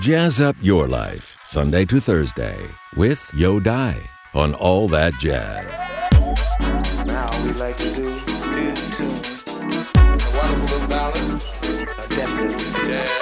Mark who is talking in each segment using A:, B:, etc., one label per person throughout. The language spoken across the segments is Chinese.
A: Jazz up your life, Sunday to Thursday, with Yo Die on All That Jazz.
B: Now we like to do new tunes. A wonderful little ballad. A definite jazz.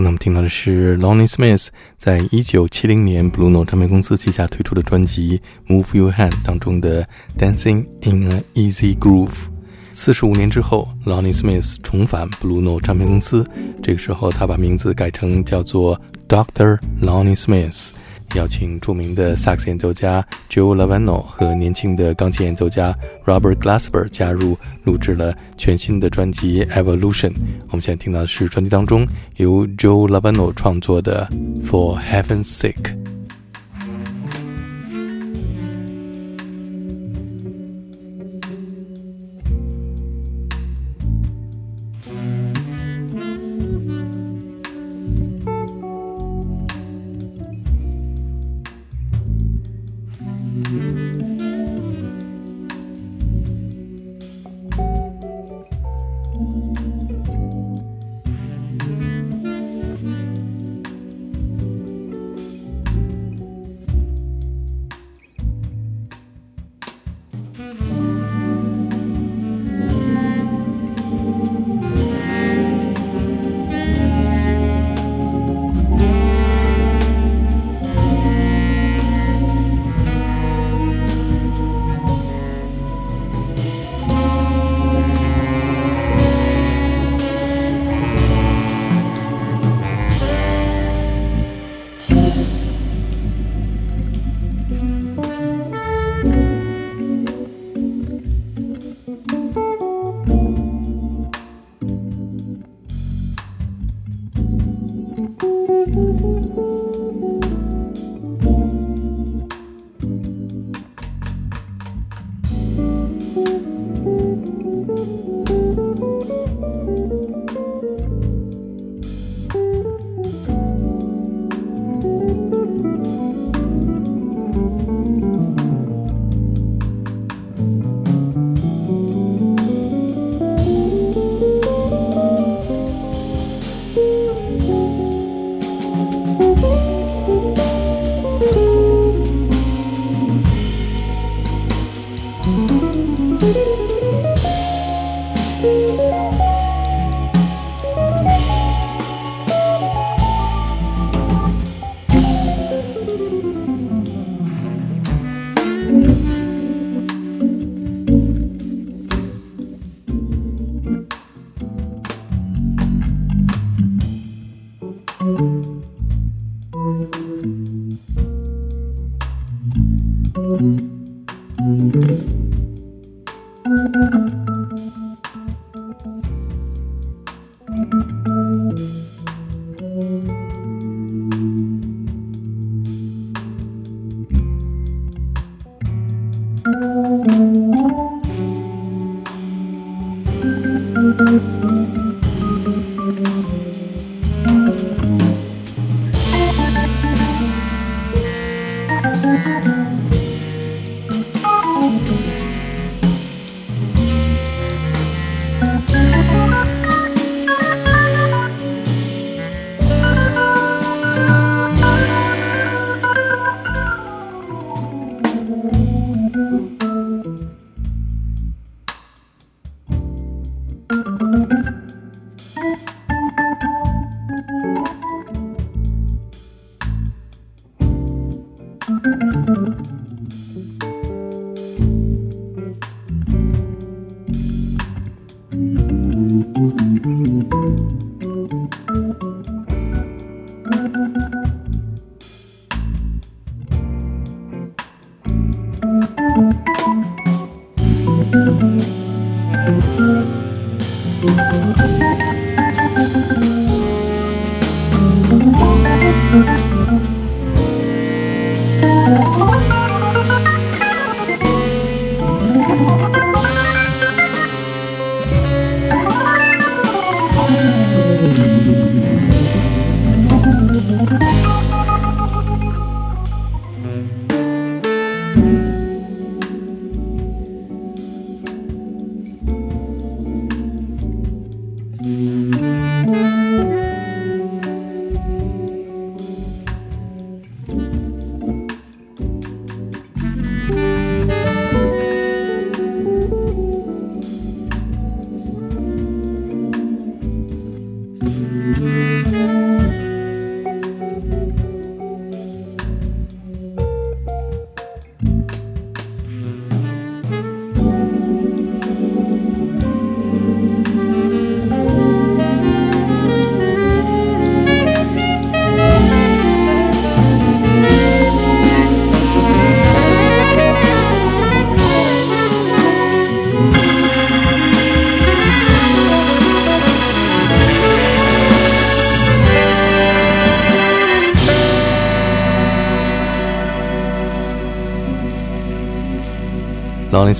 C: 那么听到的是 Lonnie Smith 在一九七零年 Blue Note 唱片公司旗下推出的专辑《Move Your Hand》当中的 Dancing in an Easy Groove。四十五年之后，Lonnie Smith 重返 Blue Note 唱片公司，这个时候他把名字改成叫做 Dr. Lonnie Smith。邀请著名的萨克斯演奏家 Joe Lavano 和年轻的钢琴演奏家 Robert Glasper 加入，录制了全新的专辑《Evolution》。我们现在听到的是专辑当中由 Joe Lavano 创作的《For Heaven's Sake》。Música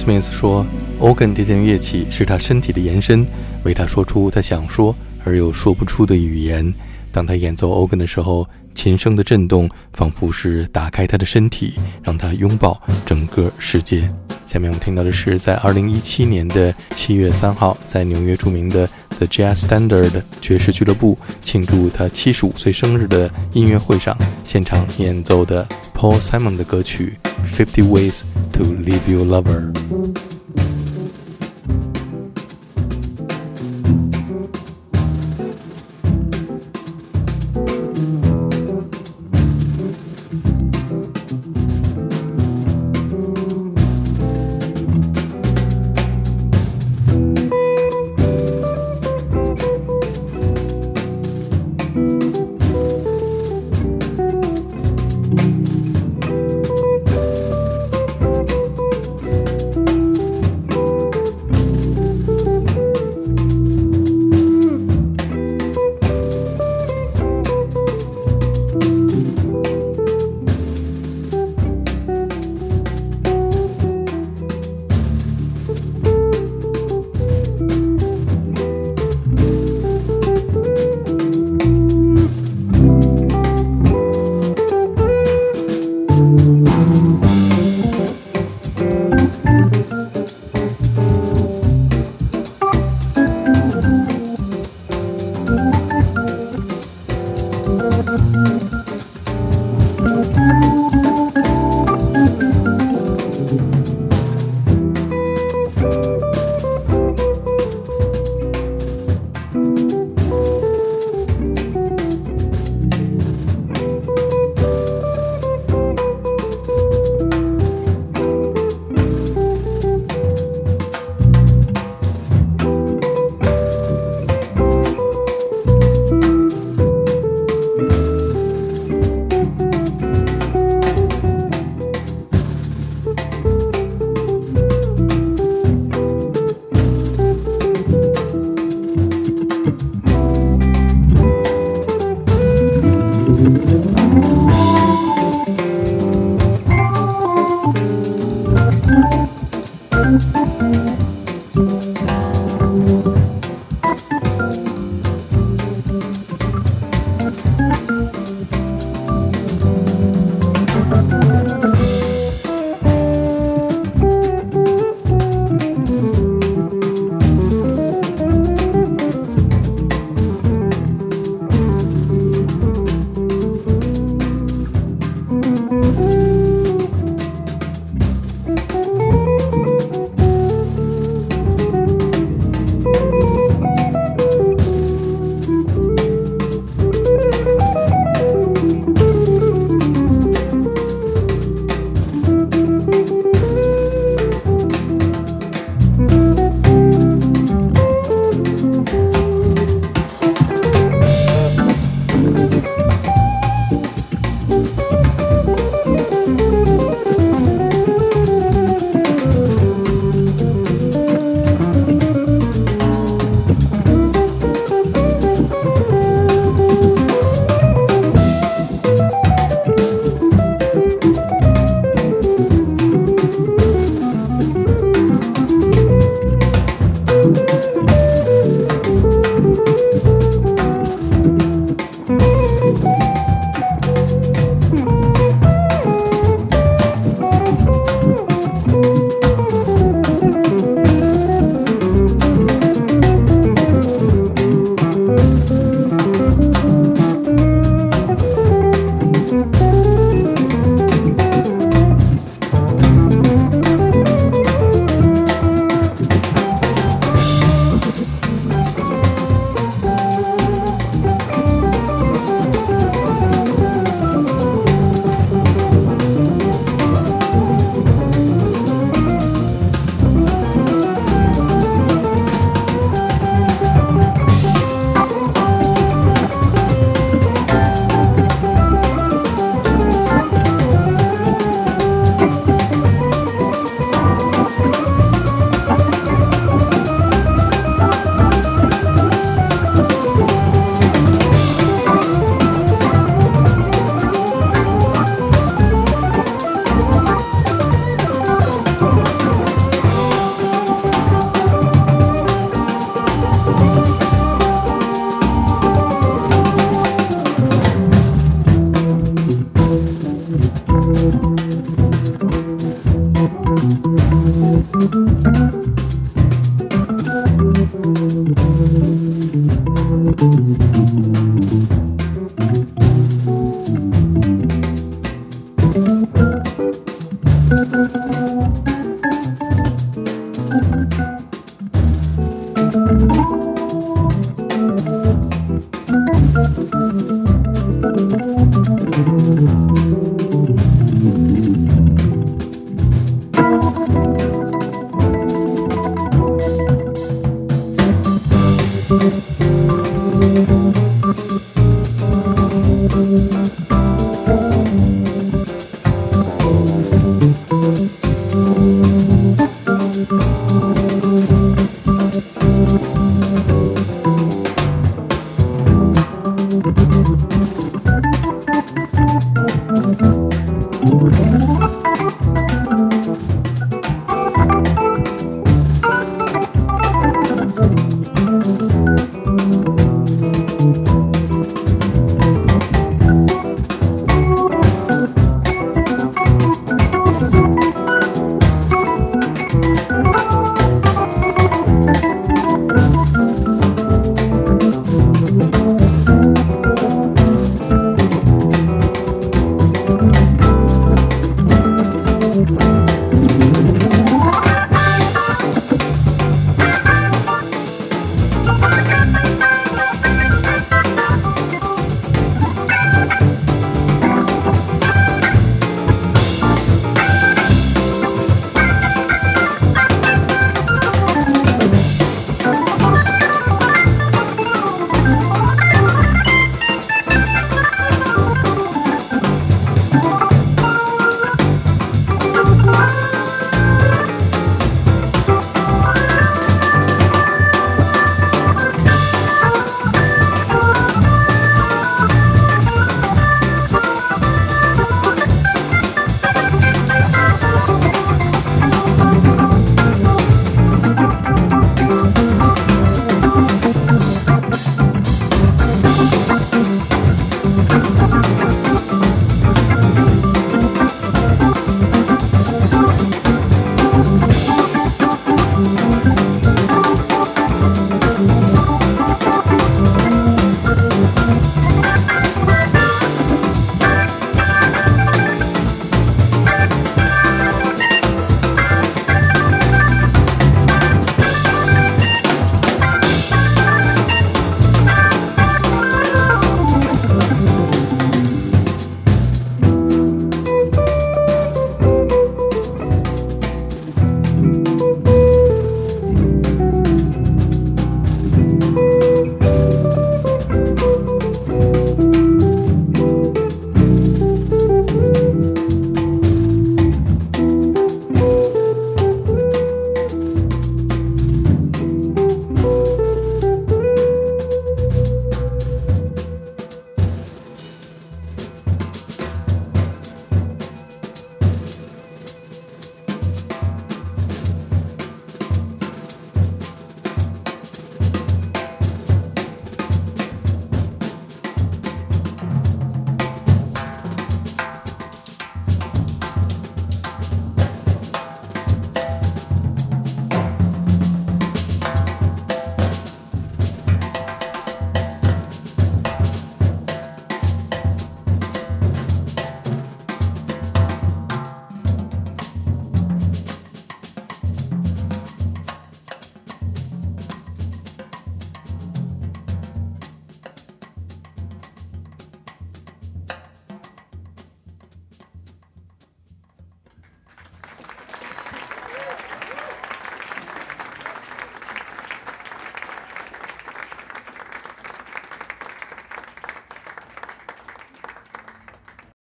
C: Smith 说：“organ 这件乐器是他身体的延伸，为他说出他想说而又说不出的语言。当他演奏 organ 的时候，琴声的震动仿佛是打开他的身体，让他拥抱整个世界。”下面我们听到的是在2017年的7月3号，在纽约著名的 The Jazz Standard 爵士俱乐部庆祝他七十五岁生日的音乐会上现场演奏的 Paul Simon 的歌曲《Fifty Ways to Leave Your Lover》。